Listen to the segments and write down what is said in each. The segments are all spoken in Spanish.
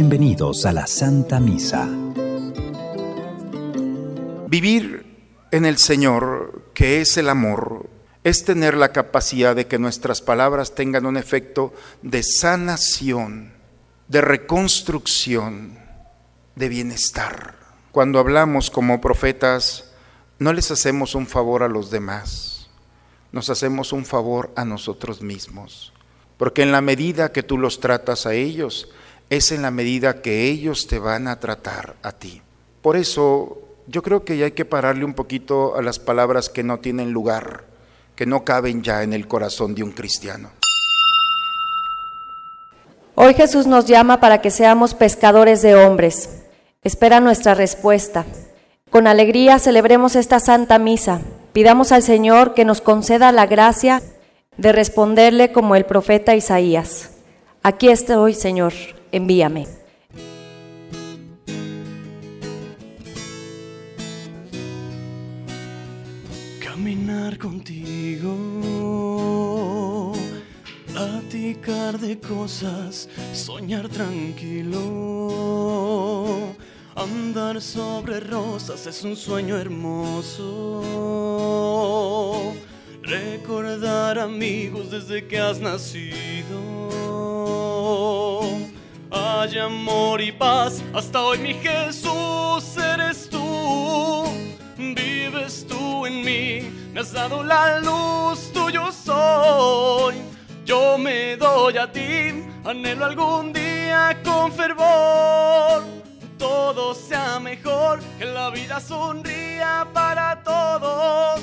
Bienvenidos a la Santa Misa. Vivir en el Señor, que es el amor, es tener la capacidad de que nuestras palabras tengan un efecto de sanación, de reconstrucción, de bienestar. Cuando hablamos como profetas, no les hacemos un favor a los demás, nos hacemos un favor a nosotros mismos. Porque en la medida que tú los tratas a ellos, es en la medida que ellos te van a tratar a ti. Por eso yo creo que ya hay que pararle un poquito a las palabras que no tienen lugar, que no caben ya en el corazón de un cristiano. Hoy Jesús nos llama para que seamos pescadores de hombres. Espera nuestra respuesta. Con alegría celebremos esta Santa Misa. Pidamos al Señor que nos conceda la gracia de responderle como el profeta Isaías. Aquí estoy, Señor, envíame. Caminar contigo, platicar de cosas, soñar tranquilo Andar sobre rosas es un sueño hermoso. Recordar amigos desde que has nacido. Hay amor y paz, hasta hoy mi Jesús eres tú. Vives tú en mí, me has dado la luz, tuyo soy. Yo me doy a ti, anhelo algún día con fervor todo sea mejor, que la vida sonría para todos.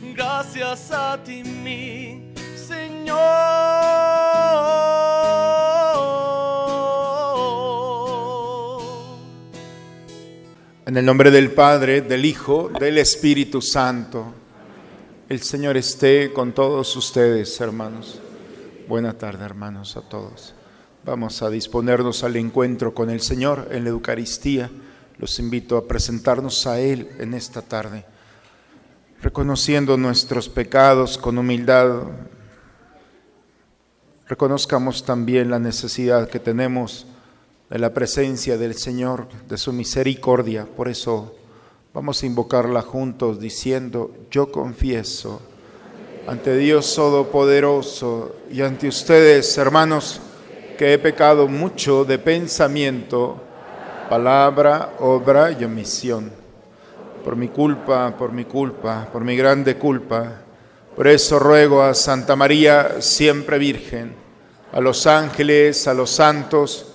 Gracias a ti, mi Señor. El nombre del Padre, del Hijo, del Espíritu Santo. El Señor esté con todos ustedes, hermanos. Buena tarde, hermanos, a todos. Vamos a disponernos al encuentro con el Señor en la Eucaristía. Los invito a presentarnos a Él en esta tarde, reconociendo nuestros pecados con humildad. Reconozcamos también la necesidad que tenemos de la presencia del Señor, de su misericordia. Por eso vamos a invocarla juntos diciendo, yo confieso ante Dios Todopoderoso y ante ustedes, hermanos, que he pecado mucho de pensamiento, palabra, obra y omisión. Por mi culpa, por mi culpa, por mi grande culpa. Por eso ruego a Santa María, siempre Virgen, a los ángeles, a los santos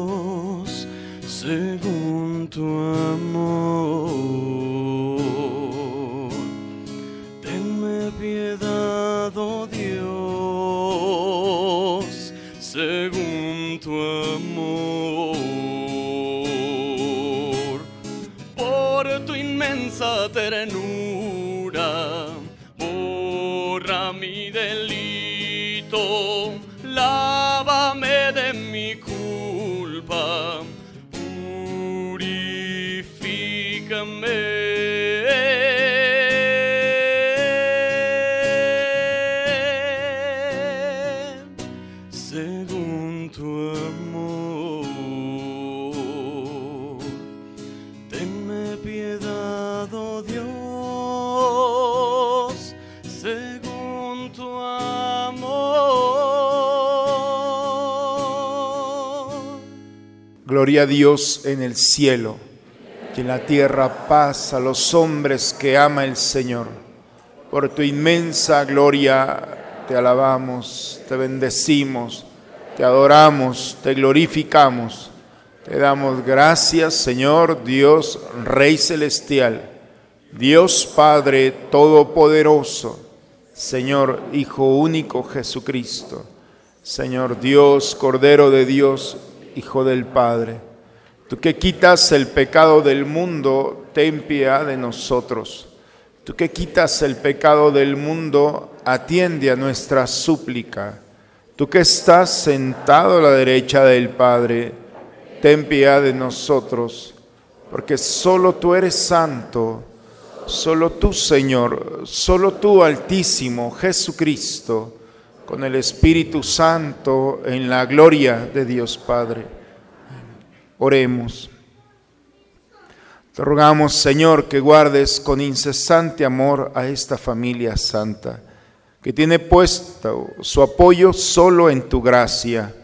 según tu amor. Tenme piedad, oh Dios, según tu amor. ternura, Gloria a Dios en el cielo y en la tierra paz a los hombres que ama el Señor. Por tu inmensa gloria te alabamos, te bendecimos, te adoramos, te glorificamos. Te damos gracias, Señor Dios, Rey Celestial, Dios Padre Todopoderoso, Señor Hijo único Jesucristo, Señor Dios, Cordero de Dios, Hijo del Padre. Tú que quitas el pecado del mundo, ten piedad de nosotros. Tú que quitas el pecado del mundo, atiende a nuestra súplica. Tú que estás sentado a la derecha del Padre, ten piedad de nosotros, porque solo tú eres santo, solo tú Señor, solo tú Altísimo Jesucristo, con el Espíritu Santo en la gloria de Dios Padre. Oremos. Te rogamos, Señor, que guardes con incesante amor a esta familia santa, que tiene puesto su apoyo solo en tu gracia,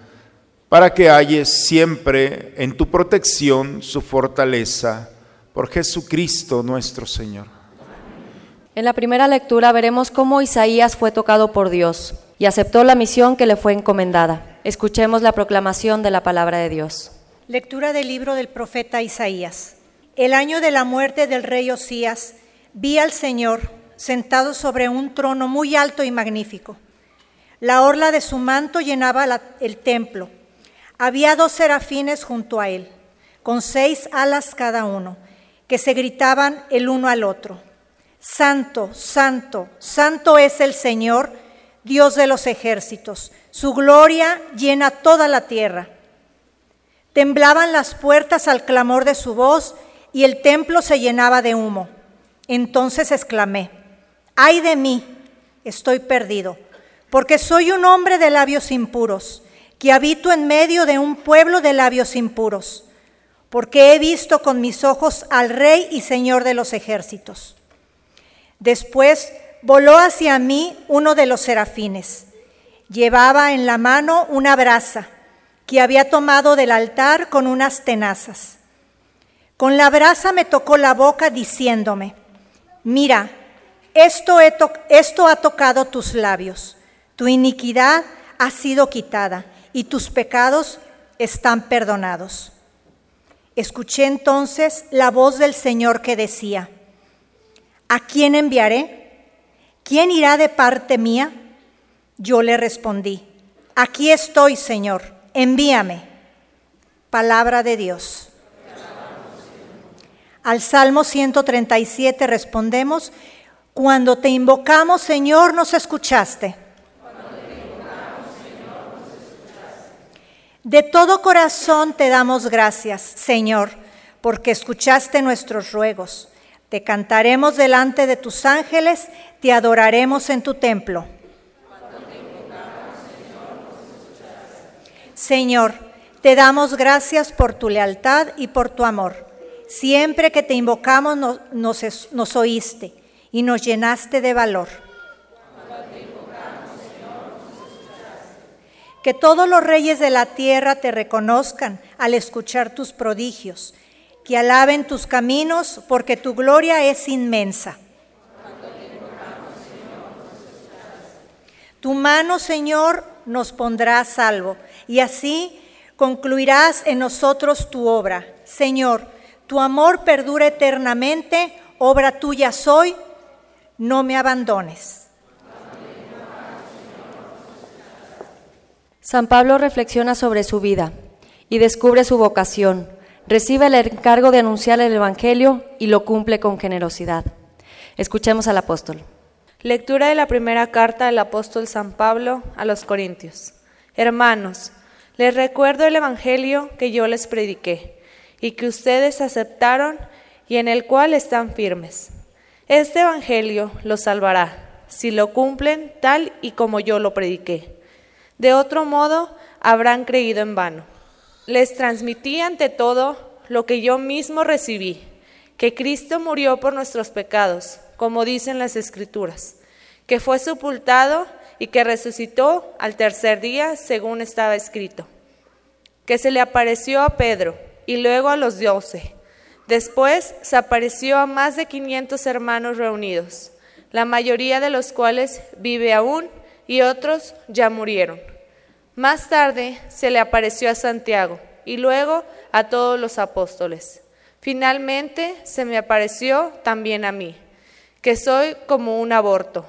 para que halles siempre en tu protección su fortaleza, por Jesucristo nuestro Señor. En la primera lectura veremos cómo Isaías fue tocado por Dios y aceptó la misión que le fue encomendada. Escuchemos la proclamación de la palabra de Dios. Lectura del libro del profeta Isaías. El año de la muerte del rey Osías, vi al Señor sentado sobre un trono muy alto y magnífico. La orla de su manto llenaba el templo. Había dos serafines junto a él, con seis alas cada uno, que se gritaban el uno al otro. Santo, santo, santo es el Señor Dios de los ejércitos. Su gloria llena toda la tierra. Temblaban las puertas al clamor de su voz y el templo se llenaba de humo. Entonces exclamé, ay de mí, estoy perdido, porque soy un hombre de labios impuros, que habito en medio de un pueblo de labios impuros, porque he visto con mis ojos al Rey y Señor de los ejércitos. Después voló hacia mí uno de los serafines. Llevaba en la mano una brasa que había tomado del altar con unas tenazas. Con la brasa me tocó la boca diciéndome, mira, esto, ha tocado tus labios, tu iniquidad ha sido quitada y tus pecados están perdonados. Escuché entonces la voz del Señor que decía, ¿a quién enviaré? ¿quién irá de parte mía? Yo le respondí, aquí estoy, Señor, envíame. Palabra de Dios. Al Salmo 137 respondemos, cuando te invocamos, Señor, nos escuchaste. De todo corazón te damos gracias, Señor, porque escuchaste nuestros ruegos. Te cantaremos delante de tus ángeles, te adoraremos en tu templo. Señor, te damos gracias por tu lealtad y por tu amor. Siempre que te invocamos nos, nos oíste y nos llenaste de valor. Que todos los reyes de la tierra te reconozcan al escuchar tus prodigios que alaben tus caminos, porque tu gloria es inmensa. Tu mano, Señor, nos pondrá a salvo, y así concluirás en nosotros tu obra. Señor, tu amor perdura eternamente, obra tuya soy, no me abandones. San Pablo reflexiona sobre su vida y descubre su vocación recibe el encargo de anunciar el Evangelio y lo cumple con generosidad. Escuchemos al apóstol. Lectura de la primera carta del apóstol San Pablo a los Corintios. Hermanos, les recuerdo el Evangelio que yo les prediqué y que ustedes aceptaron y en el cual están firmes. Este Evangelio los salvará si lo cumplen tal y como yo lo prediqué. De otro modo, habrán creído en vano les transmití ante todo lo que yo mismo recibí, que Cristo murió por nuestros pecados, como dicen las Escrituras, que fue sepultado y que resucitó al tercer día, según estaba escrito, que se le apareció a Pedro y luego a los doce. Después se apareció a más de quinientos hermanos reunidos, la mayoría de los cuales vive aún y otros ya murieron. Más tarde se le apareció a Santiago y luego a todos los apóstoles. Finalmente se me apareció también a mí, que soy como un aborto,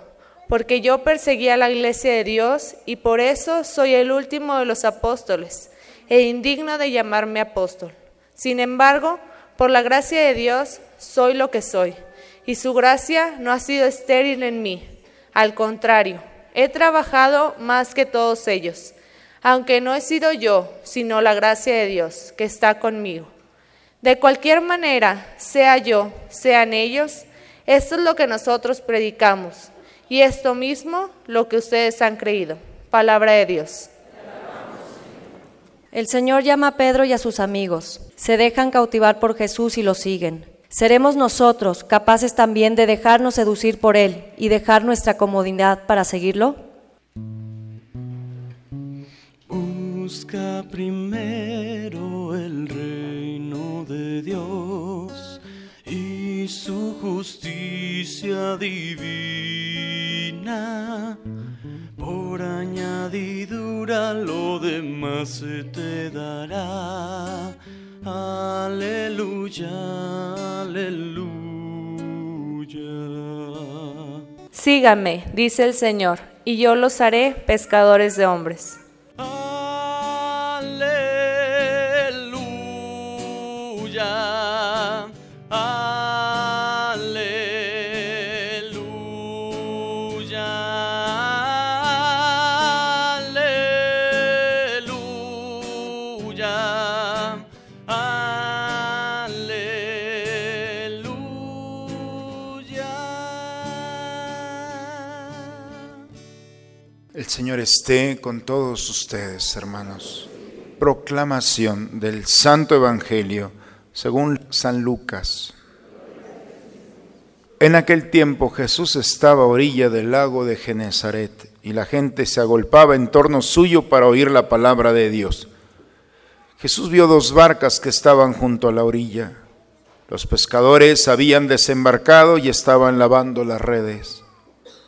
porque yo perseguí a la iglesia de Dios y por eso soy el último de los apóstoles e indigno de llamarme apóstol. Sin embargo, por la gracia de Dios, soy lo que soy, y su gracia no ha sido estéril en mí. Al contrario, he trabajado más que todos ellos, aunque no he sido yo, sino la gracia de Dios que está conmigo. De cualquier manera, sea yo, sean ellos, esto es lo que nosotros predicamos, y esto mismo lo que ustedes han creído. Palabra de Dios. El Señor llama a Pedro y a sus amigos. Se dejan cautivar por Jesús y lo siguen. ¿Seremos nosotros capaces también de dejarnos seducir por Él y dejar nuestra comodidad para seguirlo? Busca primero el reino de Dios y su justicia divina. Por añadidura lo demás se te dará. Aleluya, aleluya. Sígame, dice el Señor, y yo los haré pescadores de hombres. Señor esté con todos ustedes, hermanos. Proclamación del Santo Evangelio según San Lucas. En aquel tiempo Jesús estaba a orilla del lago de Genezaret y la gente se agolpaba en torno suyo para oír la palabra de Dios. Jesús vio dos barcas que estaban junto a la orilla. Los pescadores habían desembarcado y estaban lavando las redes.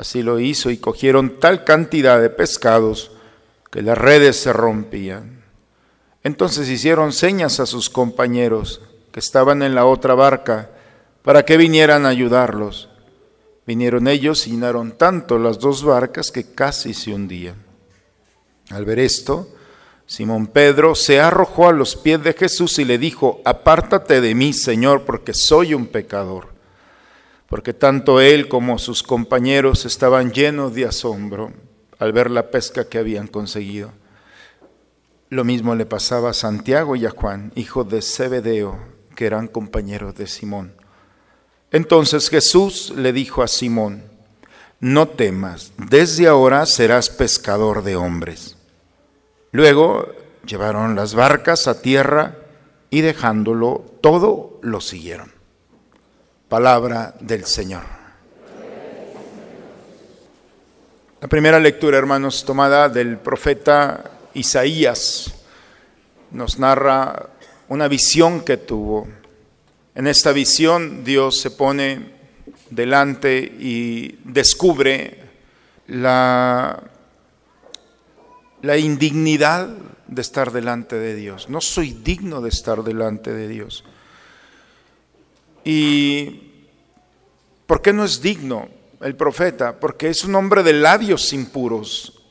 Así lo hizo y cogieron tal cantidad de pescados que las redes se rompían. Entonces hicieron señas a sus compañeros que estaban en la otra barca para que vinieran a ayudarlos. Vinieron ellos y llenaron tanto las dos barcas que casi se hundían. Al ver esto, Simón Pedro se arrojó a los pies de Jesús y le dijo, apártate de mí, Señor, porque soy un pecador. Porque tanto él como sus compañeros estaban llenos de asombro al ver la pesca que habían conseguido. Lo mismo le pasaba a Santiago y a Juan, hijos de Zebedeo, que eran compañeros de Simón. Entonces Jesús le dijo a Simón, no temas, desde ahora serás pescador de hombres. Luego llevaron las barcas a tierra y dejándolo todo lo siguieron. Palabra del Señor. La primera lectura, hermanos, tomada del profeta Isaías, nos narra una visión que tuvo. En esta visión Dios se pone delante y descubre la, la indignidad de estar delante de Dios. No soy digno de estar delante de Dios. ¿Y por qué no es digno el profeta? Porque es un hombre de labios impuros.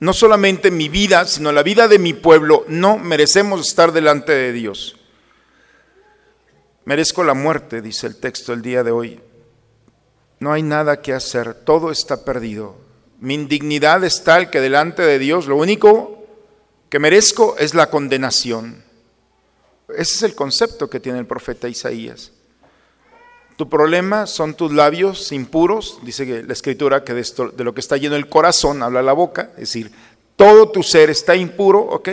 No solamente mi vida, sino la vida de mi pueblo, no merecemos estar delante de Dios. Merezco la muerte, dice el texto el día de hoy. No hay nada que hacer, todo está perdido. Mi indignidad es tal que delante de Dios lo único que merezco es la condenación. Ese es el concepto que tiene el profeta Isaías. Tu problema son tus labios impuros, dice la escritura que de, esto, de lo que está lleno el corazón habla la boca, es decir, todo tu ser está impuro, ¿ok?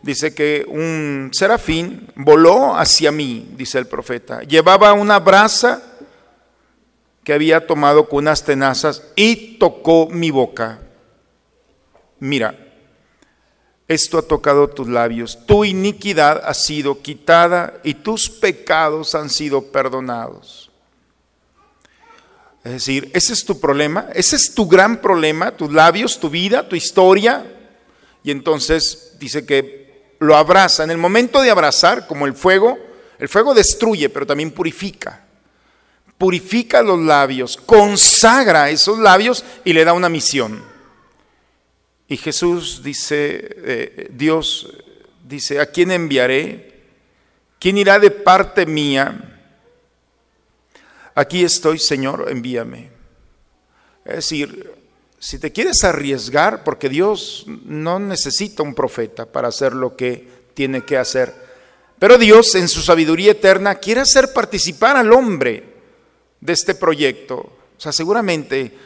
Dice que un serafín voló hacia mí, dice el profeta, llevaba una brasa que había tomado con unas tenazas y tocó mi boca. Mira, esto ha tocado tus labios, tu iniquidad ha sido quitada y tus pecados han sido perdonados. Es decir, ese es tu problema, ese es tu gran problema, tus labios, tu vida, tu historia. Y entonces dice que lo abraza. En el momento de abrazar, como el fuego, el fuego destruye, pero también purifica. Purifica los labios, consagra esos labios y le da una misión. Y Jesús dice, eh, Dios dice, ¿a quién enviaré? ¿Quién irá de parte mía? Aquí estoy, Señor, envíame. Es decir, si te quieres arriesgar, porque Dios no necesita un profeta para hacer lo que tiene que hacer, pero Dios en su sabiduría eterna quiere hacer participar al hombre de este proyecto. O sea, seguramente,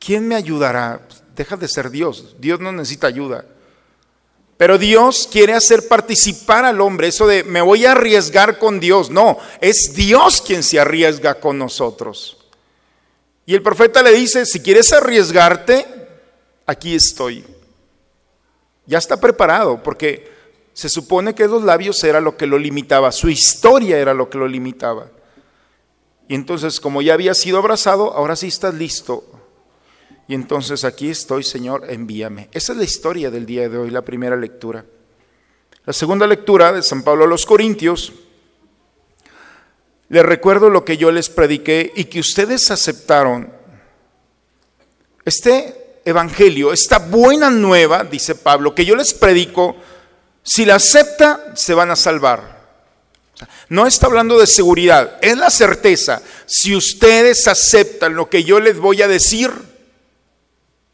¿quién me ayudará? Deja de ser Dios, Dios no necesita ayuda. Pero Dios quiere hacer participar al hombre, eso de me voy a arriesgar con Dios. No, es Dios quien se arriesga con nosotros. Y el profeta le dice, si quieres arriesgarte, aquí estoy. Ya está preparado, porque se supone que los labios era lo que lo limitaba, su historia era lo que lo limitaba. Y entonces, como ya había sido abrazado, ahora sí estás listo y entonces aquí estoy, Señor, envíame. Esa es la historia del día de hoy, la primera lectura. La segunda lectura de San Pablo a los Corintios, les recuerdo lo que yo les prediqué y que ustedes aceptaron. Este evangelio, esta buena nueva, dice Pablo, que yo les predico, si la acepta, se van a salvar. No está hablando de seguridad, es la certeza. Si ustedes aceptan lo que yo les voy a decir,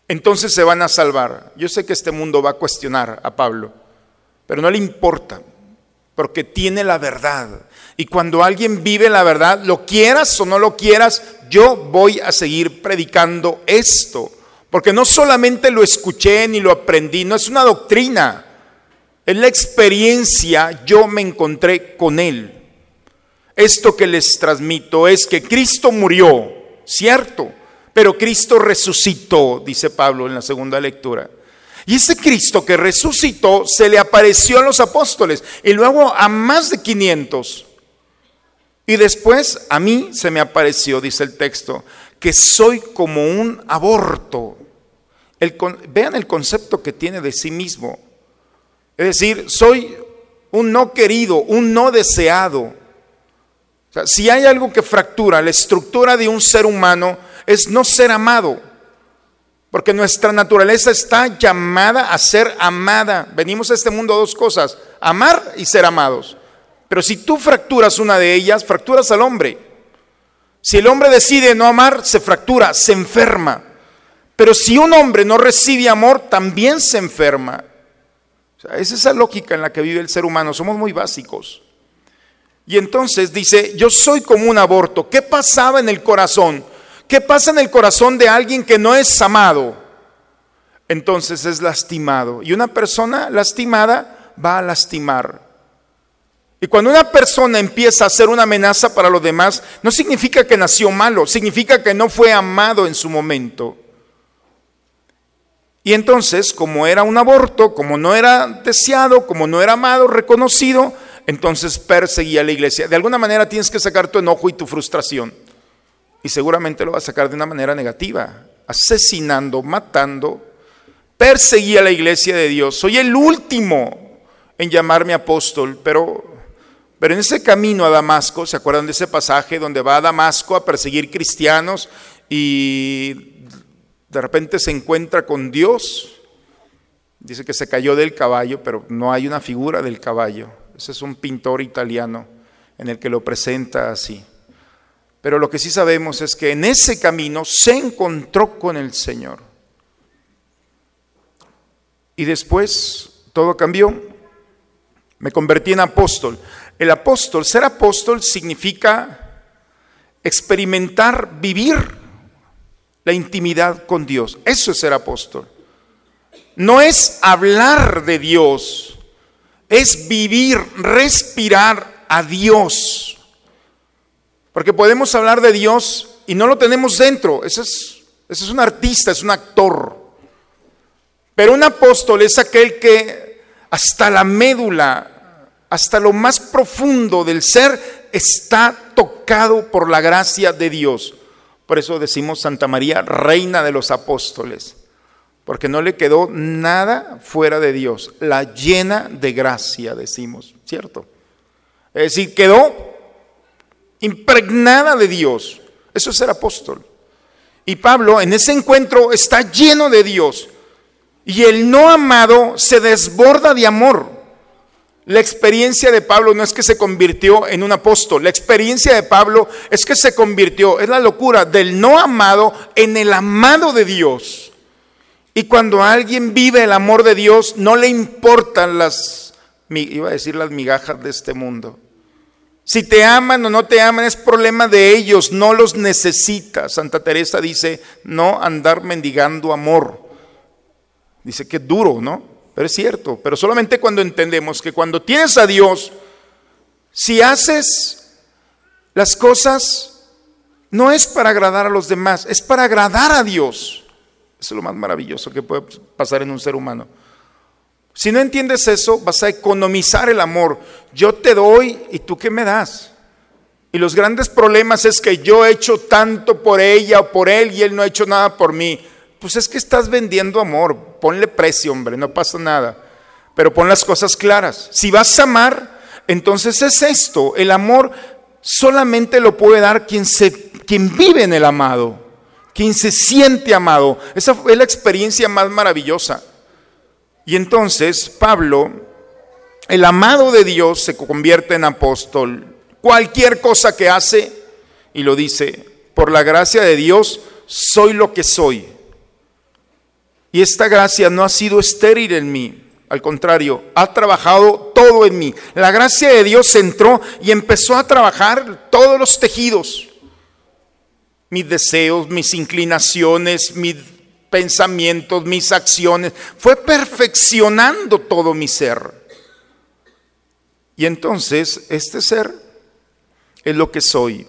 entonces se van a salvar. Yo sé que este mundo va a cuestionar a Pablo, pero no le importa, porque tiene la verdad. Y cuando alguien vive la verdad, lo quieras o no lo quieras, yo voy a seguir predicando esto. Porque no solamente lo escuché ni lo aprendí, no es una doctrina, es la experiencia, yo me encontré con él. Esto que les transmito es que Cristo murió, cierto, pero Cristo resucitó, dice Pablo en la segunda lectura. Y ese Cristo que resucitó se le apareció a los apóstoles y luego a más de 500. Y después a mí se me apareció, dice el texto, que soy como un aborto. vean el concepto que tiene de sí mismo. Es decir, soy un no querido, un no deseado. si hay algo que fractura la estructura de un ser humano, es no ser amado. Porque nuestra naturaleza está llamada a ser amada. Venimos a este mundo a dos cosas, amar y ser amados. Pero si tú fracturas una de ellas, fracturas al hombre. Si el hombre decide no amar, se fractura, se enferma. Pero si un hombre no recibe amor, también se enferma. es esa lógica en la que vive el ser humano. Somos muy básicos. Y entonces dice, yo soy como un aborto. ¿Qué pasaba en el corazón? ¿Qué pasa en el corazón de alguien que no es amado? Entonces es lastimado. Y una persona lastimada va a lastimar. Y cuando una persona empieza a ser una amenaza para los demás, no significa que nació malo, significa que no fue amado en su momento. Y entonces, como era un aborto, como no era deseado, como no era amado, reconocido, entonces perseguía a la iglesia. De alguna manera tienes que sacar tu enojo y tu frustración y seguramente lo va a sacar de una manera negativa, asesinando, matando. Perseguía a la iglesia de Dios. Soy el último en llamarme apóstol, pero, pero en ese camino a Damasco, ¿se acuerdan de ese pasaje donde va a Damasco a perseguir cristianos y de repente se encuentra con Dios? Dice que se cayó del caballo, pero no hay una figura del caballo. Ese es un pintor italiano en el que lo presenta así. Pero lo que sí sabemos es que en ese camino se encontró con el Señor. Y después todo cambió. Me convertí en apóstol. El apóstol, ser apóstol significa experimentar, vivir la intimidad con Dios. Eso es ser apóstol. No es hablar de Dios, es vivir, respirar a Dios. Porque podemos hablar de Dios y no lo tenemos dentro. Ese es, un artista, es un actor. Pero un apóstol es aquel que hasta la médula, hasta lo más profundo del ser, está tocado por la gracia de Dios. Por eso decimos Santa María, reina de los apóstoles, porque no le quedó nada fuera de Dios, la llena de gracia, decimos, ¿cierto? Es decir, quedó impregnada de Dios. Eso es ser apóstol. Y Pablo en ese encuentro está lleno de Dios. Y el no amado se desborda de amor. La experiencia de Pablo no es que se convirtió en un apóstol, la experiencia de Pablo es que se convirtió, es la locura del no amado en el amado de Dios. Y cuando alguien vive el amor de Dios, no le importan las, iba a decir las migajas de este mundo. Si te aman o no te aman es problema de ellos, no los necesita. Santa Teresa dice, no andar mendigando amor. Dice que duro, ¿no? Pero es cierto, pero solamente cuando entendemos que cuando tienes a Dios, si haces las cosas, no es para agradar a los demás, es para agradar a Dios. Eso es lo más maravilloso que puede pasar en un ser humano. Si no entiendes eso, vas a economizar el amor. Yo te doy y tú qué me das. Y los grandes problemas es que yo he hecho tanto por ella o por él y él no ha hecho nada por mí. Pues es que estás vendiendo amor. Ponle precio, hombre, no pasa nada. Pero pon las cosas claras. Si vas a amar, entonces es esto. El amor solamente lo puede dar quien, se, quien vive en el amado, quien se siente amado. Esa fue la experiencia más maravillosa. Y entonces Pablo, el amado de Dios, se convierte en apóstol. Cualquier cosa que hace, y lo dice, por la gracia de Dios, soy lo que soy. Y esta gracia no ha sido estéril en mí, al contrario, ha trabajado todo en mí. La gracia de Dios entró y empezó a trabajar todos los tejidos, mis deseos, mis inclinaciones, mis pensamientos, mis acciones, fue perfeccionando todo mi ser. Y entonces este ser es lo que soy.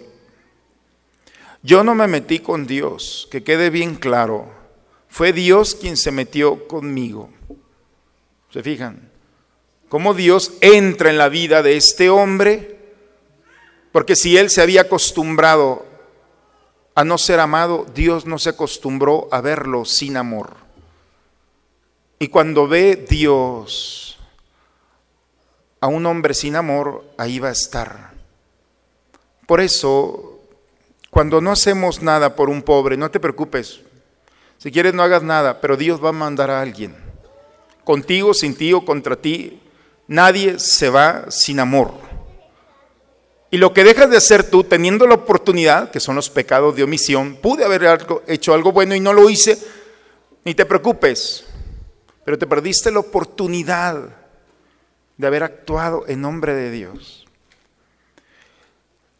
Yo no me metí con Dios, que quede bien claro. Fue Dios quien se metió conmigo. ¿Se fijan? Cómo Dios entra en la vida de este hombre, porque si él se había acostumbrado a no ser amado, Dios no se acostumbró a verlo sin amor. Y cuando ve Dios a un hombre sin amor, ahí va a estar. Por eso, cuando no hacemos nada por un pobre, no te preocupes. Si quieres no hagas nada, pero Dios va a mandar a alguien. Contigo, sin ti o contra ti, nadie se va sin amor. Y lo que dejas de hacer tú teniendo la oportunidad, que son los pecados de omisión, pude haber hecho algo bueno y no lo hice, ni te preocupes, pero te perdiste la oportunidad de haber actuado en nombre de Dios.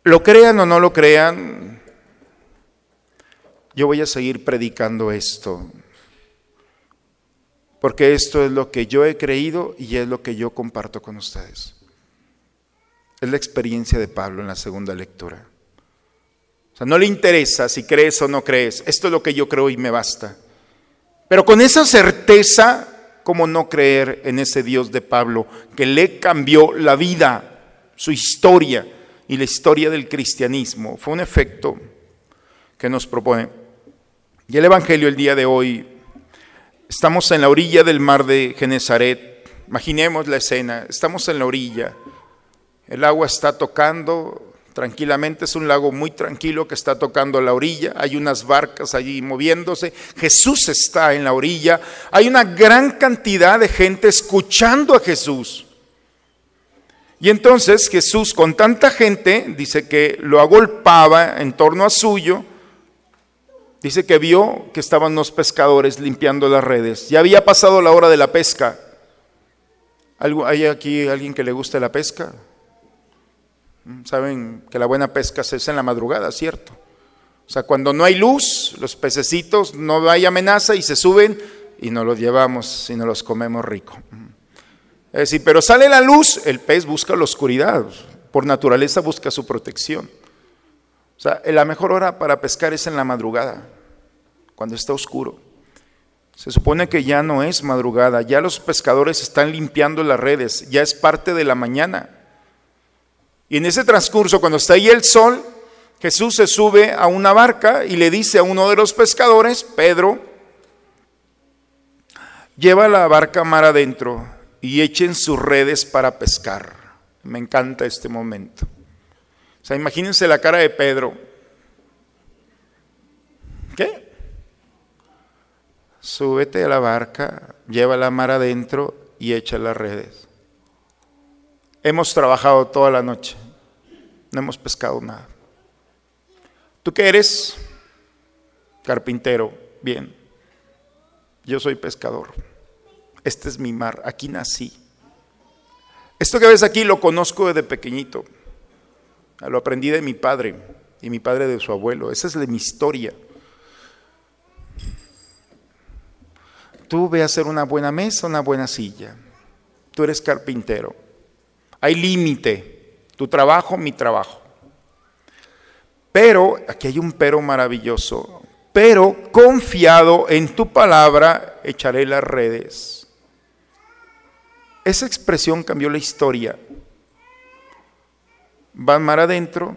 Lo crean o no lo crean, yo voy a seguir predicando esto, porque esto es lo que yo he creído y es lo que yo comparto con ustedes. Es la experiencia de Pablo en la segunda lectura. O sea, no le interesa si crees o no crees. Esto es lo que yo creo y me basta. Pero con esa certeza, ¿cómo no creer en ese Dios de Pablo que le cambió la vida, su historia y la historia del cristianismo? Fue un efecto que nos propone. Y el Evangelio el día de hoy, estamos en la orilla del mar de Genezaret. Imaginemos la escena, estamos en la orilla. El agua está tocando tranquilamente, es un lago muy tranquilo que está tocando la orilla, hay unas barcas allí moviéndose, Jesús está en la orilla, hay una gran cantidad de gente escuchando a Jesús. Y entonces Jesús con tanta gente, dice que lo agolpaba en torno a suyo, dice que vio que estaban los pescadores limpiando las redes, ya había pasado la hora de la pesca. ¿Hay aquí alguien que le guste la pesca? Saben que la buena pesca se hace en la madrugada, ¿cierto? O sea, cuando no hay luz, los pececitos no hay amenaza y se suben y nos los llevamos y nos los comemos rico. Es decir, pero sale la luz, el pez busca la oscuridad, por naturaleza busca su protección. O sea, la mejor hora para pescar es en la madrugada, cuando está oscuro. Se supone que ya no es madrugada, ya los pescadores están limpiando las redes, ya es parte de la mañana. Y en ese transcurso, cuando está ahí el sol, Jesús se sube a una barca y le dice a uno de los pescadores, Pedro, lleva la barca mar adentro y echen sus redes para pescar. Me encanta este momento. O sea, imagínense la cara de Pedro. ¿Qué? súbete a la barca, lleva la mar adentro y echa las redes. Hemos trabajado toda la noche, no hemos pescado nada. ¿Tú qué eres? Carpintero, bien. Yo soy pescador. Este es mi mar, aquí nací. Esto que ves aquí lo conozco desde pequeñito. Lo aprendí de mi padre y mi padre de su abuelo. Esa es mi historia. Tú ve a hacer una buena mesa, una buena silla. Tú eres carpintero. Hay límite. Tu trabajo, mi trabajo. Pero, aquí hay un pero maravilloso. Pero confiado en tu palabra, echaré las redes. Esa expresión cambió la historia. Van mar adentro.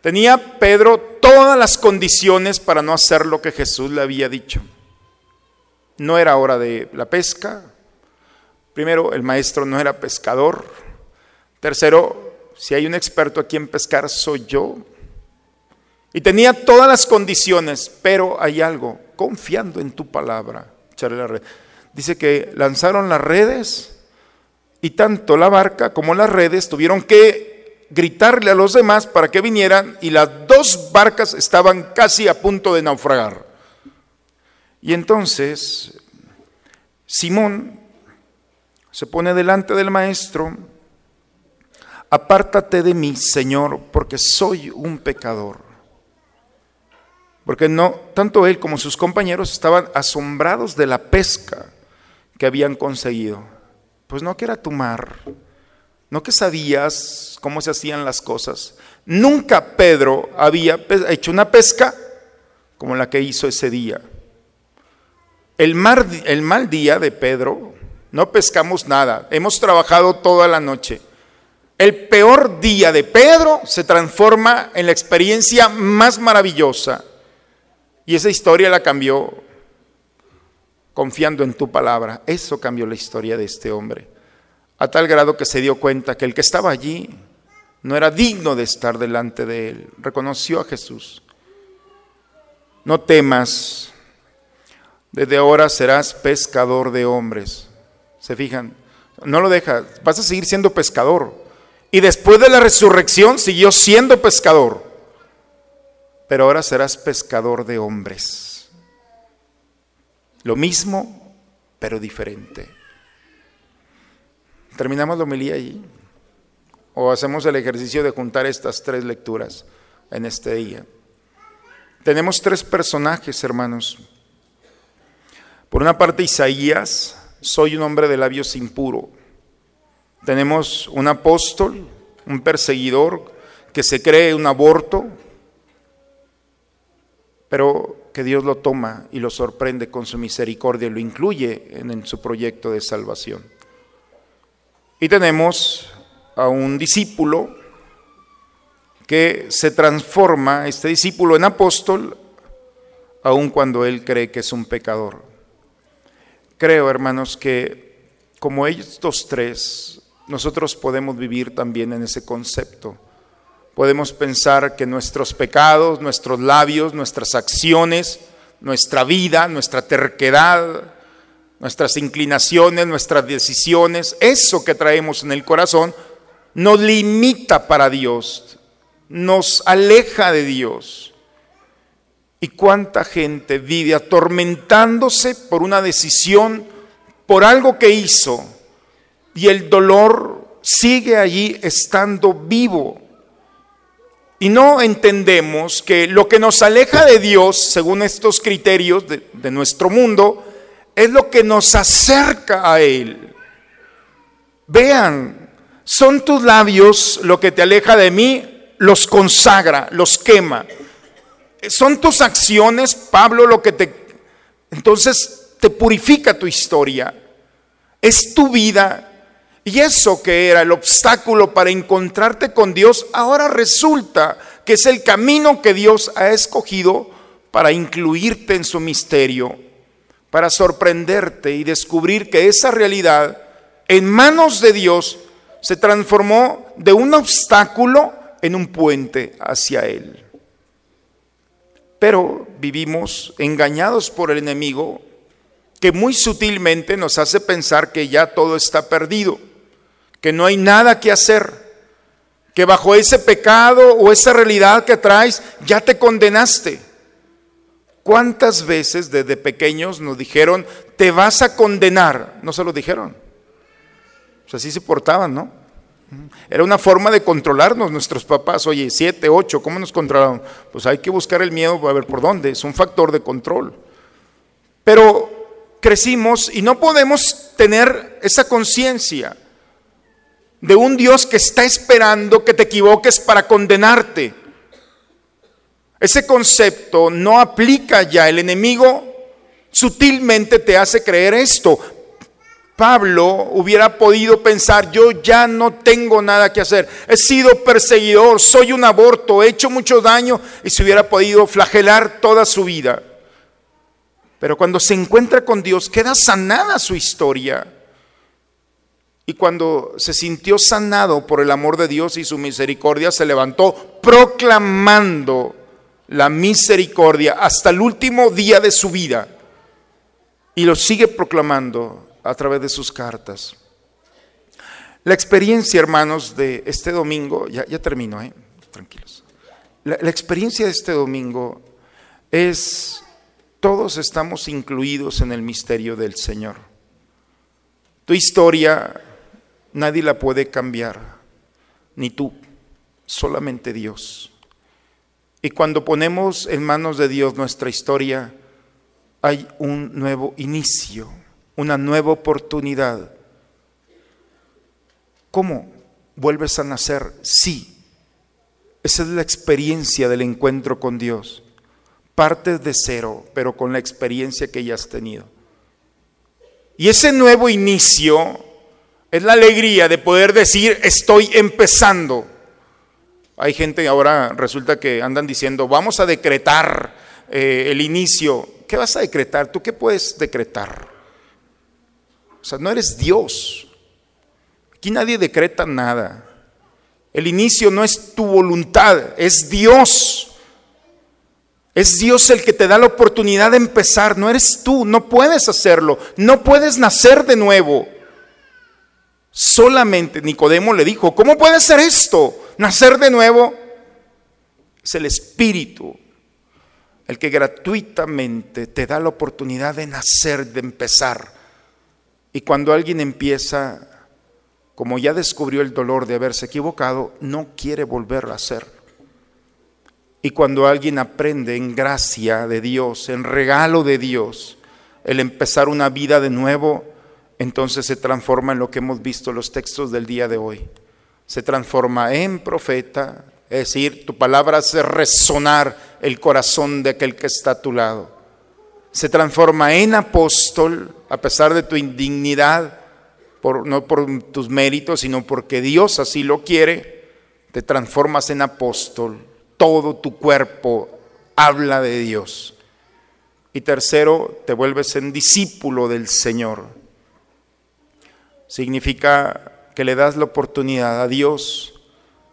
Tenía Pedro todas las condiciones para no hacer lo que Jesús le había dicho. No era hora de la pesca. Primero, el maestro no era pescador. Tercero, si hay un experto aquí en pescar, soy yo. Y tenía todas las condiciones, pero hay algo, confiando en tu palabra. La red. Dice que lanzaron las redes y tanto la barca como las redes tuvieron que gritarle a los demás para que vinieran y las dos barcas estaban casi a punto de naufragar. Y entonces Simón se pone delante del maestro, apártate de mí, Señor, porque soy un pecador. Porque no, tanto él como sus compañeros estaban asombrados de la pesca que habían conseguido. Pues no que era tu mar, no que sabías cómo se hacían las cosas. Nunca Pedro había hecho una pesca como la que hizo ese día. El, mal día de Pedro, no pescamos nada, hemos trabajado toda la noche. El peor día de Pedro se transforma en la experiencia más maravillosa. Y esa historia la cambió confiando en tu palabra. Eso cambió la historia de este hombre. A tal grado que se dio cuenta que el que estaba allí no era digno de estar delante de él. Reconoció a Jesús. No temas, desde ahora serás pescador de hombres. ¿Se fijan? No lo deja, vas a seguir siendo pescador. Y después de la resurrección siguió siendo pescador. Pero ahora serás pescador de hombres. Lo mismo, pero diferente. ¿Terminamos la homilía allí? ¿O hacemos el ejercicio de juntar estas tres lecturas en este día? Tenemos tres personajes, hermanos. Por una parte, Isaías, soy un hombre de labios impuro. Tenemos un apóstol, un perseguidor que se cree un aborto, pero que Dios lo toma y lo sorprende con su misericordia y lo incluye en, su proyecto de salvación. Y tenemos a un discípulo que se transforma, este discípulo, en apóstol, aun cuando él cree que es un pecador. Creo, hermanos, que como estos tres, nosotros podemos vivir también en ese concepto. Podemos pensar que nuestros pecados, nuestros labios, nuestras acciones, nuestra vida, nuestra terquedad, nuestras inclinaciones, nuestras decisiones, eso que traemos en el corazón, nos limita para Dios, nos aleja de Dios. ¿Y cuánta gente vive atormentándose por una decisión, por algo que hizo? Y el dolor sigue allí estando vivo. Y no entendemos que lo que nos aleja de Dios, según estos criterios de, nuestro mundo, es lo que nos acerca a Él. Vean, son tus labios lo que te aleja de mí, los consagra, los quema. Son tus acciones, Pablo, lo que te Entonces te purifica tu historia, es tu vida. Y eso que era el obstáculo para encontrarte con Dios, ahora resulta que es el camino que Dios ha escogido para incluirte en su misterio, para sorprenderte y descubrir que esa realidad en manos de Dios se transformó de un obstáculo en un puente hacia Él. Pero vivimos engañados por el enemigo que muy sutilmente nos hace pensar que ya todo está perdido, que no hay nada que hacer, que bajo ese pecado o esa realidad que traes ya te condenaste. ¿Cuántas veces desde pequeños nos dijeron, te vas a condenar? No se lo dijeron. Pues así se portaban, ¿no? Era una forma de controlarnos nuestros papás. Oye, siete, ocho, ¿cómo nos controlaron? Pues hay que buscar el miedo a ver por dónde. Es un factor de control. Pero crecimos y no podemos tener esa conciencia de un Dios que está esperando que te equivoques para condenarte. Ese concepto no aplica ya. El enemigo sutilmente te hace creer esto. Pablo hubiera podido pensar, yo ya no tengo nada que hacer, he sido perseguidor, soy un aborto, he hecho mucho daño y se hubiera podido flagelar toda su vida. Pero cuando se encuentra con Dios, queda sanada su historia. Y cuando se sintió sanado por el amor de Dios y su misericordia, se levantó proclamando la misericordia hasta el último día de su vida. Y lo sigue proclamando a través de sus cartas. La experiencia, hermanos, de este domingo, ya, ya termino, ¿eh? tranquilos. La, la experiencia de este domingo es, todos estamos incluidos en el misterio del Señor. Tu historia nadie la puede cambiar, ni tú, solamente Dios. Y cuando ponemos en manos de Dios nuestra historia, hay un nuevo inicio una nueva oportunidad. ¿Cómo vuelves a nacer? Sí. Esa es la experiencia del encuentro con Dios. Partes de cero, pero con la experiencia que ya has tenido. Y ese nuevo inicio es la alegría de poder decir, estoy empezando. Hay gente ahora, resulta que andan diciendo, vamos a decretar eh, el inicio. ¿Qué vas a decretar? ¿Tú qué puedes decretar? O sea, no eres Dios. Aquí nadie decreta nada. El inicio no es tu voluntad, es Dios. Es Dios el que te da la oportunidad de empezar, no eres tú, no puedes hacerlo, no puedes nacer de nuevo. Solamente Nicodemo le dijo, ¿cómo puede ser esto? Nacer de nuevo es el Espíritu, el que gratuitamente te da la oportunidad de nacer, de empezar. Y cuando alguien empieza, como ya descubrió el dolor de haberse equivocado, no quiere volverlo a hacer. Y cuando alguien aprende en gracia de Dios, en regalo de Dios, el empezar una vida de nuevo, entonces se transforma en lo que hemos visto los textos del día de hoy. Se transforma en profeta, es decir, tu palabra hace resonar el corazón de aquel que está a tu lado se transforma en apóstol a pesar de tu indignidad, por, no por tus méritos, sino porque Dios así lo quiere, te transformas en apóstol. Todo tu cuerpo habla de Dios. Y tercero, te vuelves en discípulo del Señor. Significa que le das la oportunidad a Dios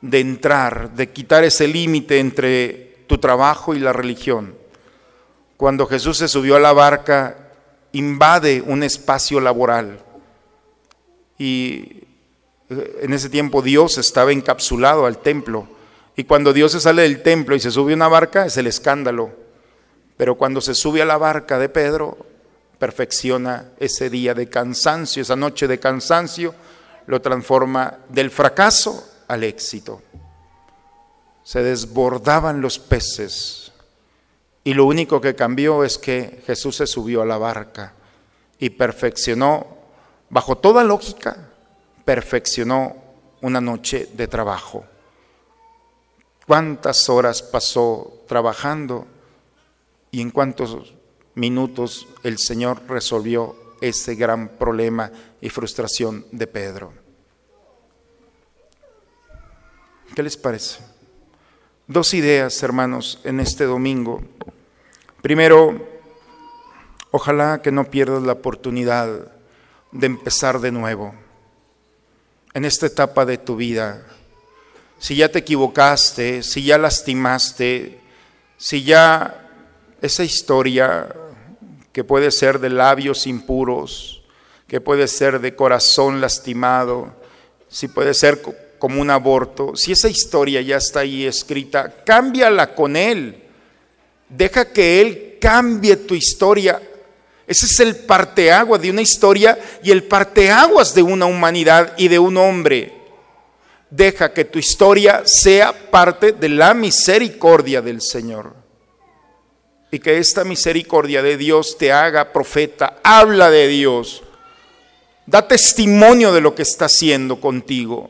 de entrar, de quitar ese límite entre tu trabajo y la religión cuando Jesús se subió a la barca, invade un espacio laboral. Y eh, en ese tiempo Dios estaba encapsulado al templo. Y cuando Dios se sale del templo y se sube a una barca, es el escándalo. Pero cuando se sube a la barca de Pedro, perfecciona ese día de cansancio, esa noche de cansancio, lo transforma del fracaso al éxito. Se desbordaban los peces y lo único que cambió es que Jesús se subió a la barca y perfeccionó, bajo toda lógica, perfeccionó una noche de trabajo. ¿Cuántas horas pasó trabajando y en cuántos minutos el Señor resolvió ese gran problema y frustración de Pedro. ¿Qué les parece? Dos ideas, hermanos, en este domingo. Primero, ojalá que no pierdas la oportunidad de empezar de nuevo en esta etapa de tu vida. Si ya te equivocaste, si ya lastimaste, si ya esa historia que puede ser de labios impuros, que puede ser de corazón lastimado, si puede ser como un aborto, si esa historia ya está ahí escrita, cámbiala con Él. Deja que Él cambie tu historia. Ese es el parteaguas de una historia y el parteaguas de una humanidad y de un hombre. Deja que tu historia sea parte de la misericordia del Señor. Y que esta misericordia de Dios te haga profeta, habla de Dios, da testimonio de lo que está haciendo contigo.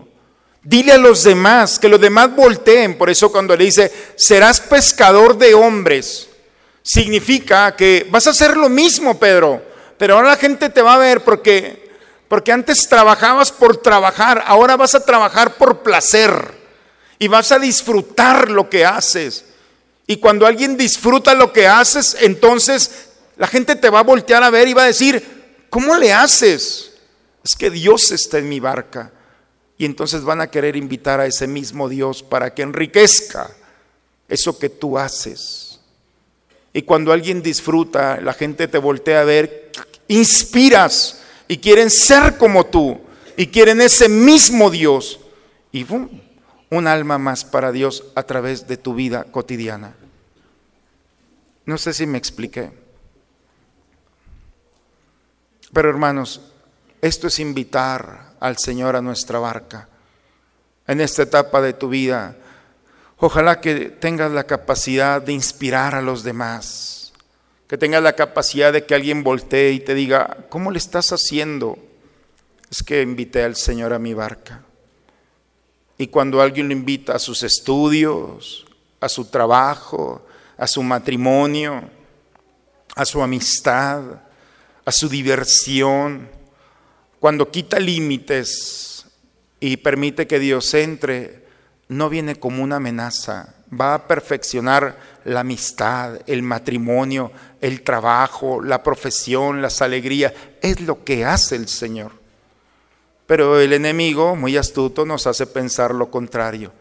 Dile a los demás, que los demás volteen. Por eso cuando le dice, serás pescador de hombres, significa que vas a hacer lo mismo, Pedro. Pero ahora la gente te va a ver porque, porque antes trabajabas por trabajar, ahora vas a trabajar por placer. Y vas a disfrutar lo que haces. Y cuando alguien disfruta lo que haces, entonces la gente te va a voltear a ver y va a decir, ¿cómo le haces? Es que Dios está en mi barca. Y entonces van a querer invitar a ese mismo Dios para que enriquezca eso que tú haces. Y cuando alguien disfruta, la gente te voltea a ver, inspiras y quieren ser como tú y quieren ese mismo Dios. Y un alma más para Dios a través de tu vida cotidiana. No sé si me expliqué. Pero hermanos, esto es invitar al Señor a nuestra barca. En esta etapa de tu vida, ojalá que tengas la capacidad de inspirar a los demás, que tengas la capacidad de que alguien voltee y te diga, ¿cómo le estás haciendo? Es que invité al Señor a mi barca. Y cuando alguien lo invita a sus estudios, a su trabajo, a su matrimonio, a su amistad, a su diversión, cuando quita límites y permite que Dios entre, no viene como una amenaza, va a perfeccionar la amistad, el matrimonio, el trabajo, la profesión, las alegrías. Es lo que hace el Señor. Pero el enemigo, muy astuto, nos hace pensar lo contrario.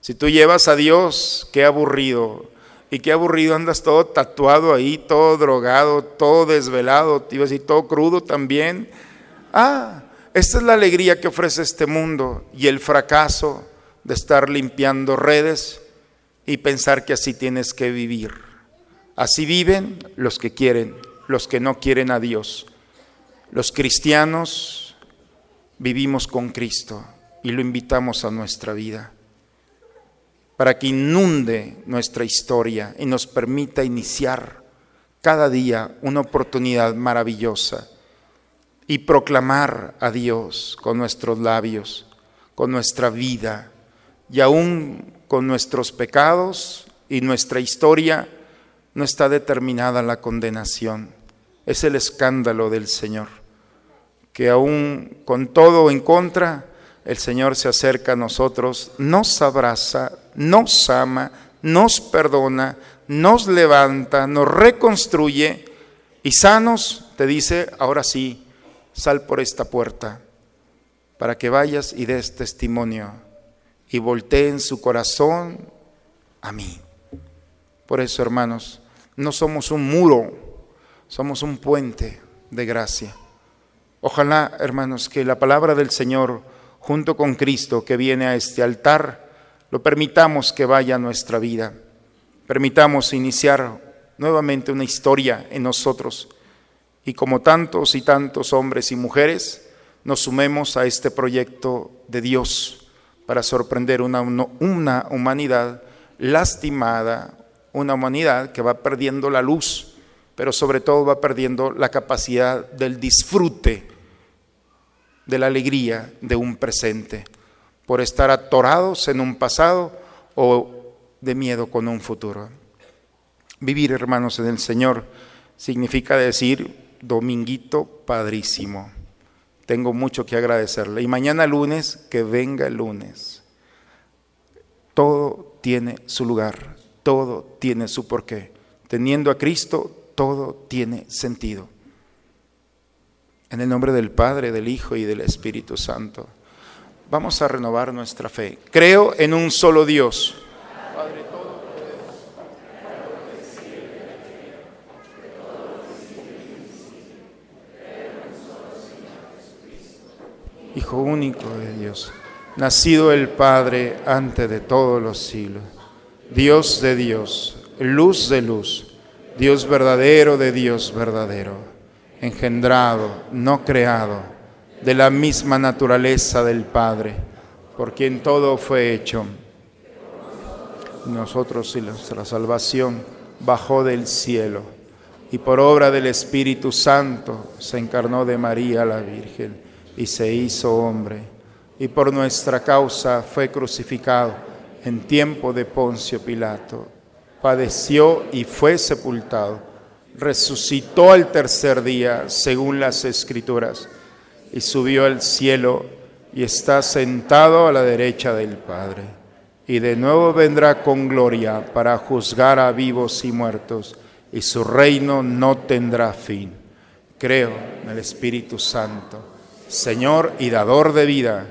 Si tú llevas a Dios, qué aburrido. Y qué aburrido andas todo tatuado ahí, todo drogado, todo desvelado, iba a decir, todo crudo también. Ah, esta es la alegría que ofrece este mundo y el fracaso de estar limpiando redes y pensar que así tienes que vivir. Así viven los que quieren, los que no quieren a Dios. Los cristianos vivimos con Cristo y lo invitamos a nuestra vida para que inunde nuestra historia y nos permita iniciar cada día una oportunidad maravillosa y proclamar a Dios con nuestros labios, con nuestra vida y aún con nuestros pecados y nuestra historia no está determinada la condenación. Es el escándalo del Señor, que aún con todo en contra, el Señor se acerca a nosotros, nos abraza, nos ama, nos perdona, nos levanta, nos reconstruye y sanos te dice, ahora sí, sal por esta puerta para que vayas y des testimonio y volteen su corazón a mí. Por eso, hermanos, no somos un muro, somos un puente de gracia. Ojalá, hermanos, que la palabra del Señor, junto con Cristo que viene a este altar, lo permitamos que vaya a nuestra vida. Permitamos iniciar nuevamente una historia en nosotros y como tantos y tantos hombres y mujeres, nos sumemos a este proyecto de Dios para sorprender una, una humanidad lastimada, una humanidad que va perdiendo la luz, pero sobre todo va perdiendo la capacidad del disfrute, de la alegría de un presente, por estar atorados en un pasado o de miedo con un futuro. Vivir, hermanos, en el Señor significa decir dominguito padrísimo. Tengo mucho que agradecerle. Y mañana lunes, que venga el lunes. Todo tiene su lugar, todo tiene su porqué. Teniendo a Cristo, todo tiene sentido. En el nombre del Padre, del Hijo y del Espíritu Santo. Vamos a renovar nuestra fe. Creo en un solo Dios. Hijo único de Dios, nacido el Padre antes de todos los siglos, Dios de Dios, luz de luz, Dios verdadero de Dios verdadero, engendrado, no creado, de la misma naturaleza del Padre, por quien todo fue hecho. Nosotros y nuestra salvación bajó del cielo y por obra del Espíritu Santo se encarnó de María la Virgen y se hizo hombre, y por nuestra causa fue crucificado en tiempo de Poncio Pilato, padeció y fue sepultado, resucitó al tercer día, según las Escrituras, y subió al cielo y está sentado a la derecha del Padre. Y de nuevo vendrá con gloria para juzgar a vivos y muertos, y su reino no tendrá fin. Creo en el Espíritu Santo Señor y dador de vida,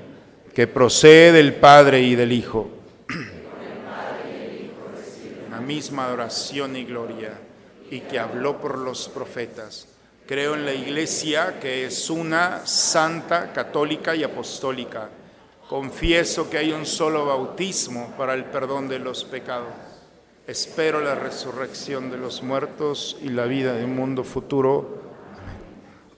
que procede del Padre y del Hijo. La misma adoración y gloria, y que habló por los profetas. Creo en la Iglesia, que es una santa, católica y apostólica. Confieso que hay un solo bautismo para el perdón de los pecados. Espero la resurrección de los muertos y la vida de un mundo futuro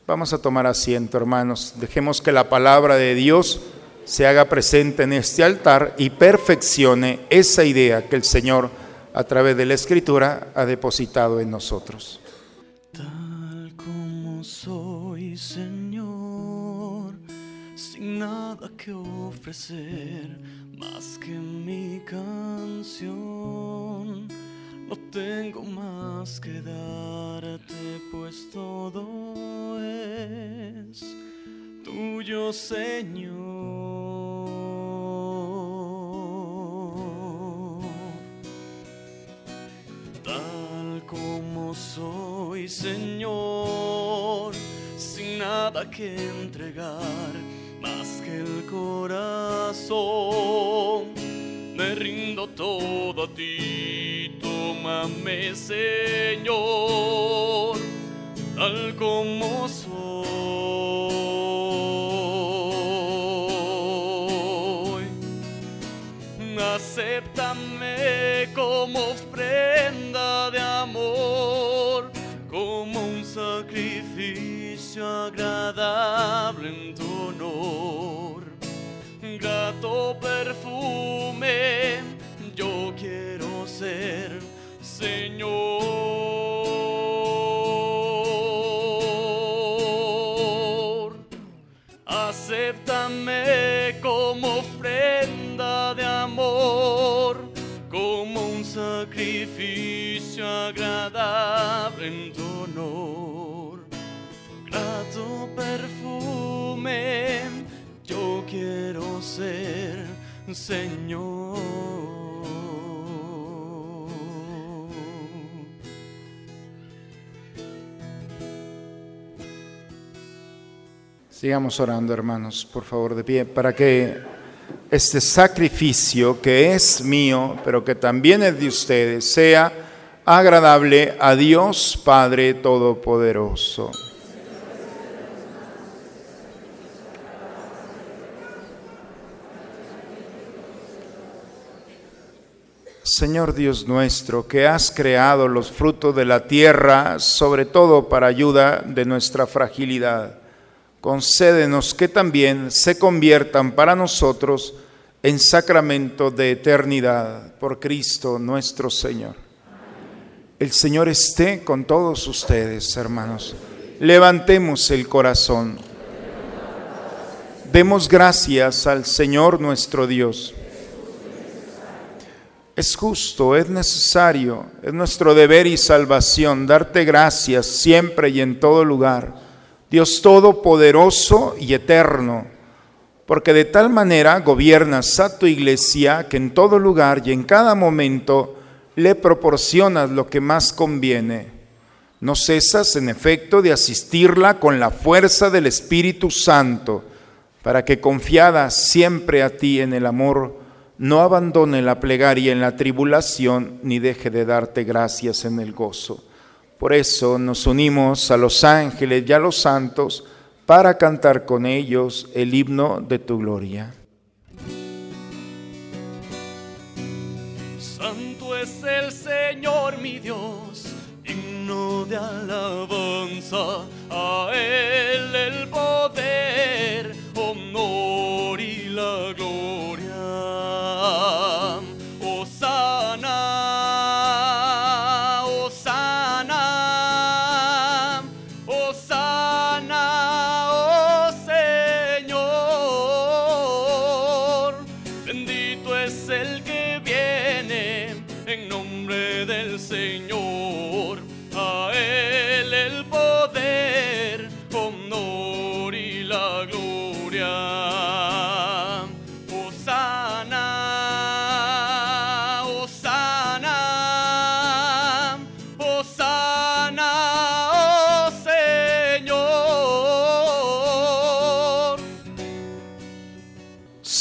Vamos a tomar asiento, hermanos. Dejemos que la palabra de Dios se haga presente en este altar y perfeccione esa idea que el Señor, a través de la Escritura, ha depositado en nosotros. Tal como soy, Señor, sin nada que ofrecer más que mi canción no tengo más que darte, pues todo es tuyo, Señor. Tal como soy, Señor, sin nada que entregar, más que el corazón, me rindo todo a ti Tómame, Señor, tal como soy. Sacrificio agradable en tu honor. Grato perfume, yo quiero ser Señor. Señor. Sigamos orando, hermanos, por favor, de pie, para que este sacrificio que es mío, pero que también es de ustedes, sea agradable a Dios Padre Todopoderoso. Señor Dios nuestro, que has creado los frutos de la tierra, sobre todo para ayuda de nuestra fragilidad concédenos que también se conviertan para nosotros en sacramento de eternidad por Cristo nuestro Señor. El Señor esté con todos ustedes, hermanos. Levantemos el corazón. Demos gracias al Señor nuestro Dios. Es justo, es necesario, es nuestro deber y salvación darte gracias siempre y en todo lugar, Dios Todopoderoso y Eterno, porque de tal manera gobiernas a tu iglesia que en todo lugar y en cada momento le proporcionas lo que más conviene. No cesas, en efecto, de asistirla con la fuerza del Espíritu Santo, para que confiada siempre a ti en el amor, no abandone la plegaria en la tribulación, ni deje de darte gracias en el gozo. Por eso nos unimos a los ángeles y a los santos para cantar con ellos el himno de tu gloria. Santo es el Señor mi Dios, himno de alabanza, a Él el poder,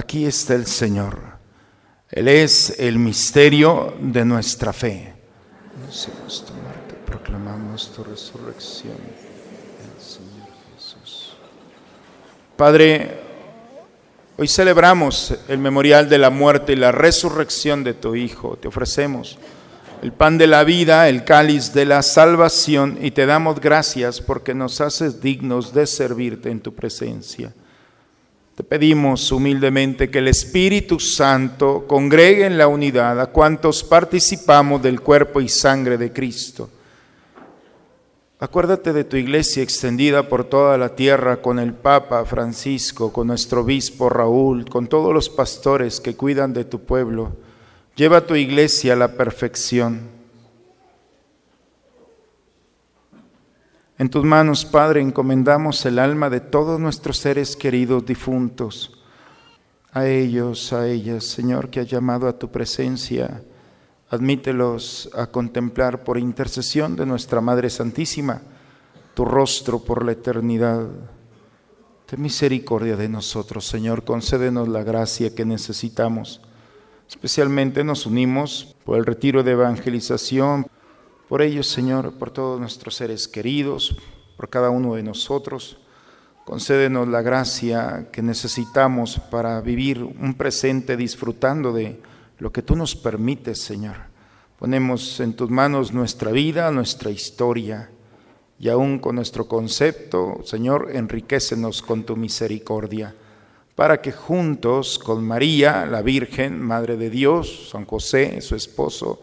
Aquí está el Señor. Él es el misterio de nuestra fe. Anunciamos tu muerte, proclamamos tu resurrección, Señor Jesús. Padre, hoy celebramos el memorial de la muerte y la resurrección de tu Hijo. Te ofrecemos el pan de la vida, el cáliz de la salvación y te damos gracias porque nos haces dignos de servirte en tu presencia. Te pedimos humildemente que el Espíritu Santo congregue en la unidad a cuantos participamos del cuerpo y sangre de Cristo. Acuérdate de tu iglesia extendida por toda la tierra con el Papa Francisco, con nuestro obispo Raúl, con todos los pastores que cuidan de tu pueblo. Lleva tu iglesia a la perfección. En tus manos, Padre, encomendamos el alma de todos nuestros seres queridos difuntos. A ellos, a ellas, Señor, que has llamado a tu presencia, admítelos a contemplar por intercesión de nuestra Madre Santísima tu rostro por la eternidad. Ten misericordia de nosotros, Señor, concédenos la gracia que necesitamos. Especialmente nos unimos por el retiro de evangelización, por ellos, Señor, por todos nuestros seres queridos, por cada uno de nosotros. Concédenos la gracia que necesitamos para vivir un presente disfrutando de lo que tú nos permites, Señor. Ponemos en tus manos nuestra vida, nuestra historia, y aún con nuestro concepto, Señor, enriquecenos con tu misericordia, para que juntos con María, la Virgen, Madre de Dios, San José, su esposo,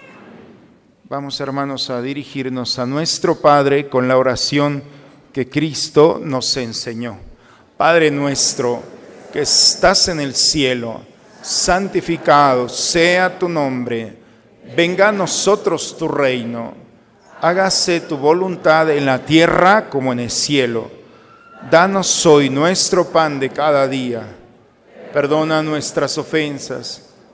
Vamos, hermanos, a dirigirnos a nuestro Padre con la oración que Cristo nos enseñó. Padre nuestro, que estás en el cielo, santificado sea tu nombre, venga a nosotros tu reino hágase tu voluntad en la tierra como en el cielo. Danos hoy nuestro pan de cada día. Perdona nuestras ofensas,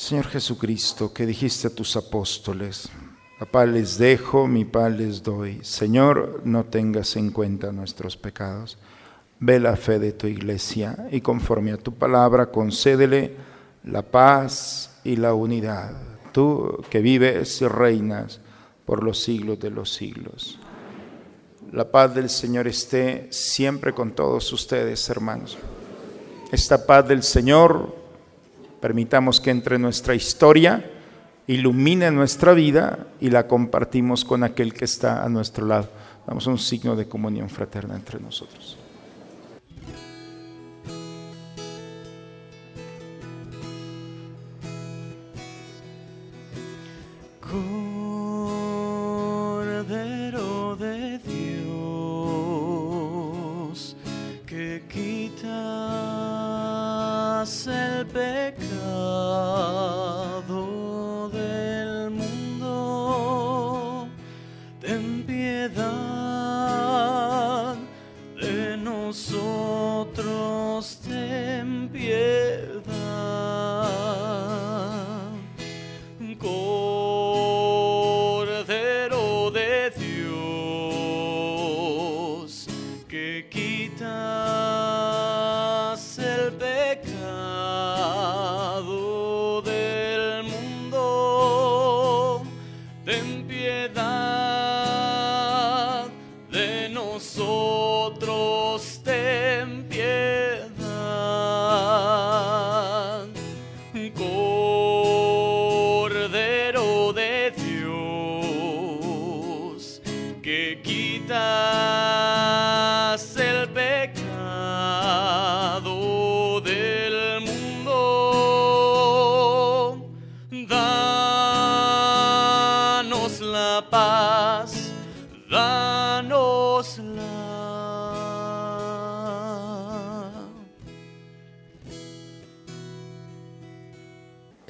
Señor Jesucristo, que dijiste a tus apóstoles, papá les dejo, mi paz les doy. Señor, no tengas en cuenta nuestros pecados. Ve la fe de tu iglesia y conforme a tu palabra concédele la paz y la unidad. Tú que vives y reinas por los siglos de los siglos. La paz del Señor esté siempre con todos ustedes, hermanos. Esta paz del Señor, permitamos que entre nuestra historia, ilumine nuestra vida y la compartimos con aquel que está a nuestro lado. Damos un signo de comunión fraterna entre nosotros. together.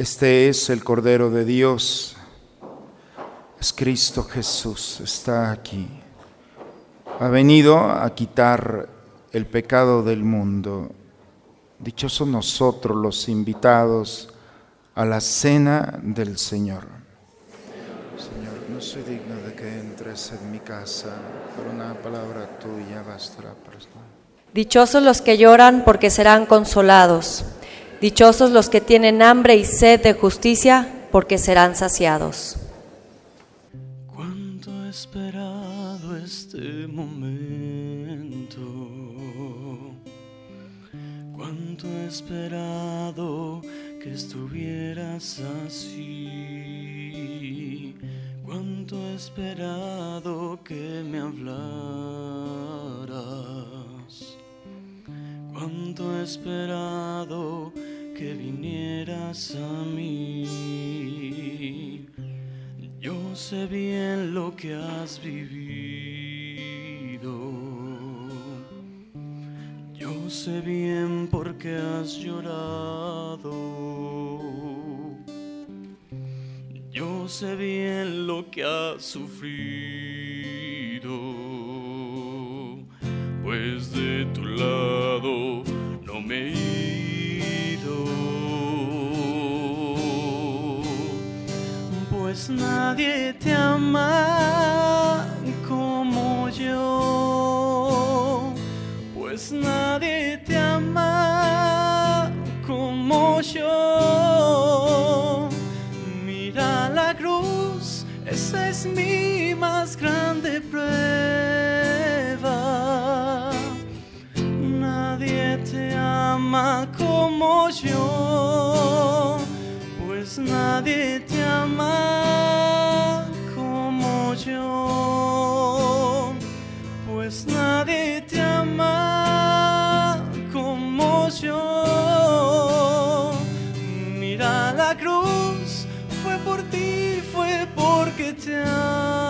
Este es el Cordero de Dios, es Cristo Jesús, está aquí. Ha venido a quitar el pecado del mundo. Dichosos nosotros los invitados a la cena del Señor. Señor, no soy digno de que entres en mi casa, pero una palabra tuya bastará para Dichosos los que lloran porque serán consolados. Dichosos los que tienen hambre y sed de justicia, porque serán saciados. Cuánto he esperado este momento. Cuánto he esperado que estuvieras así. Cuánto he esperado que me hablaras. Cuánto he esperado que vinieras a mí. Yo sé bien lo que has vivido. Yo sé bien por qué has llorado. Yo sé bien lo que has sufrido. Pues de tu lado no me he ido. Pues nadie te ama como yo. Pues nadie te ama como yo. Mira la cruz, esa es mi más grande prueba. Ama como yo, pues nadie te ama como yo, pues nadie te ama como yo. Mira la cruz, fue por ti, fue porque te amo.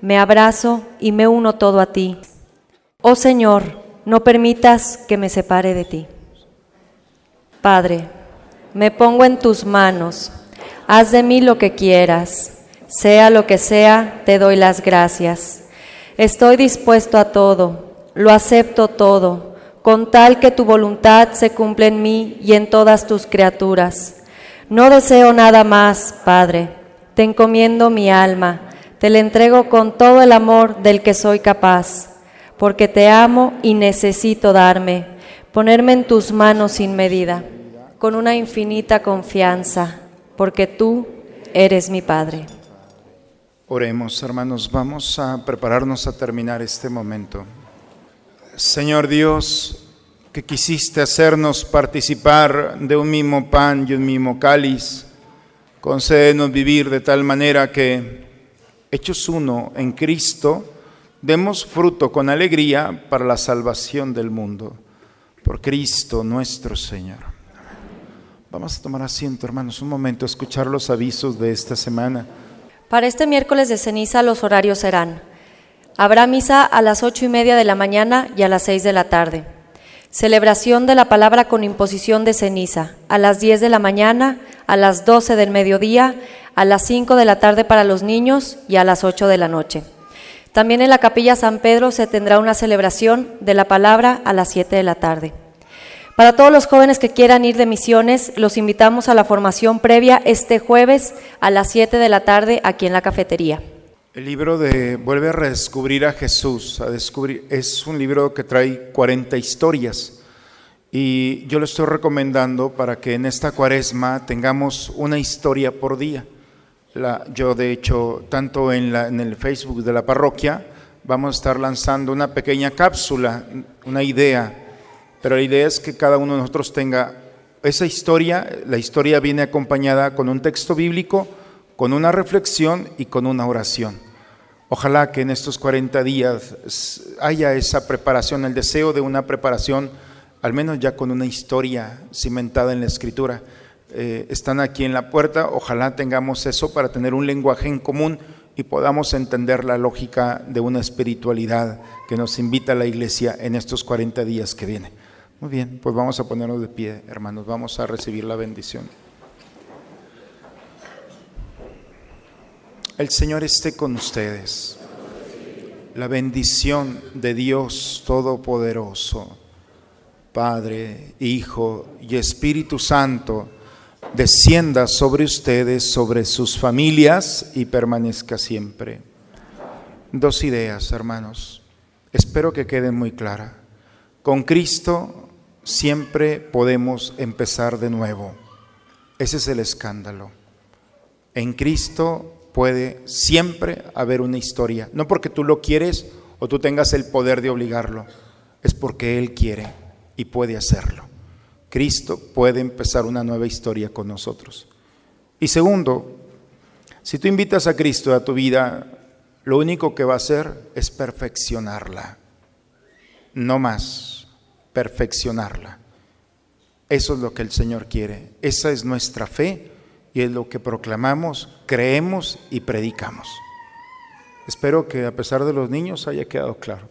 me abrazo y me uno todo a ti. Oh Señor, no permitas que me separe de ti. Padre, me pongo en tus manos, haz de mí lo que quieras, sea lo que sea, te doy las gracias. Estoy dispuesto a todo, lo acepto todo, con tal que tu voluntad se cumpla en mí y en todas tus criaturas. No deseo nada más, Padre, te encomiendo mi alma, te la entrego con todo el amor del que soy capaz, porque te amo y necesito darme, ponerme en tus manos sin medida, con una infinita confianza, porque tú eres mi Padre. Oremos, hermanos, vamos a prepararnos a terminar este momento. Señor Dios, que quisiste hacernos participar de un mismo pan y un mismo cáliz, concédenos vivir de tal manera que, hechos uno en Cristo, demos fruto con alegría para la salvación del mundo. Por Cristo nuestro Señor. Vamos a tomar asiento, hermanos, un momento, a escuchar los avisos de esta semana. Para este miércoles de ceniza los horarios serán. Habrá misa a las ocho y media de la mañana y a las seis de la tarde. Celebración de la palabra con imposición de ceniza a las 10 de la mañana, a las 12 del mediodía, a las 5 de la tarde para los niños y a las 8 de la noche. También en la capilla San Pedro se tendrá una celebración de la palabra a las 7 de la tarde. Para todos los jóvenes que quieran ir de misiones, los invitamos a la formación previa este jueves a las 7 de la tarde aquí en la cafetería. El libro de Vuelve a redescubrir a Jesús, a descubrir, es un libro que trae 40 historias y yo lo estoy recomendando para que en esta cuaresma tengamos una historia por día. Yo de hecho, tanto en, la- en el Facebook de la parroquia, vamos a estar lanzando una pequeña cápsula, una idea, pero la idea es que cada uno de nosotros tenga esa historia, la historia viene acompañada con un texto bíblico, con una reflexión y con una oración. Ojalá que en estos 40 días haya esa preparación, el deseo de una preparación, al menos ya con una historia cimentada en la escritura. Eh, están aquí en la puerta, ojalá tengamos eso para tener un lenguaje en común y podamos entender la lógica de una espiritualidad que nos invita a la iglesia en estos 40 días que vienen. Muy bien, pues vamos a ponernos de pie, hermanos, vamos a recibir la bendición. El Señor esté con ustedes. La bendición de Dios Todopoderoso, Padre, Hijo y Espíritu Santo, descienda sobre ustedes, sobre sus familias y permanezca siempre. Dos ideas, hermanos. espero que quede muy clara. Con Cristo siempre podemos empezar de nuevo. Ese es el escándalo. En Cristo puede siempre haber una historia, no porque tú lo quieres o tú tengas el poder de obligarlo, es porque Él quiere y puede hacerlo. Cristo puede empezar una nueva historia con nosotros. Y segundo, si tú invitas a Cristo a tu vida, lo único que va a hacer es perfeccionarla, no más, perfeccionarla. Eso es lo que el Señor quiere, esa es nuestra fe y es lo que proclamamos, creemos y predicamos. Espero que a pesar de los niños haya quedado claro.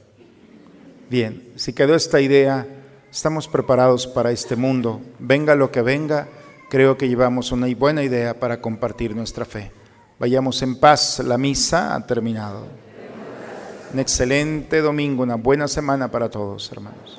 Bien, si quedó esta idea, estamos preparados para este mundo. Venga lo que venga, creo que llevamos una buena idea para compartir nuestra fe. Vayamos en paz, la misa ha terminado. Un excelente domingo, una buena semana para todos, hermanos.